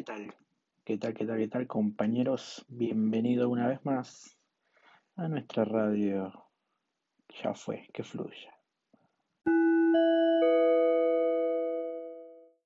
¿Qué tal? ¿Qué tal, qué tal, qué tal, compañeros? Bienvenido una vez más a nuestra radio. Ya fue, que fluya.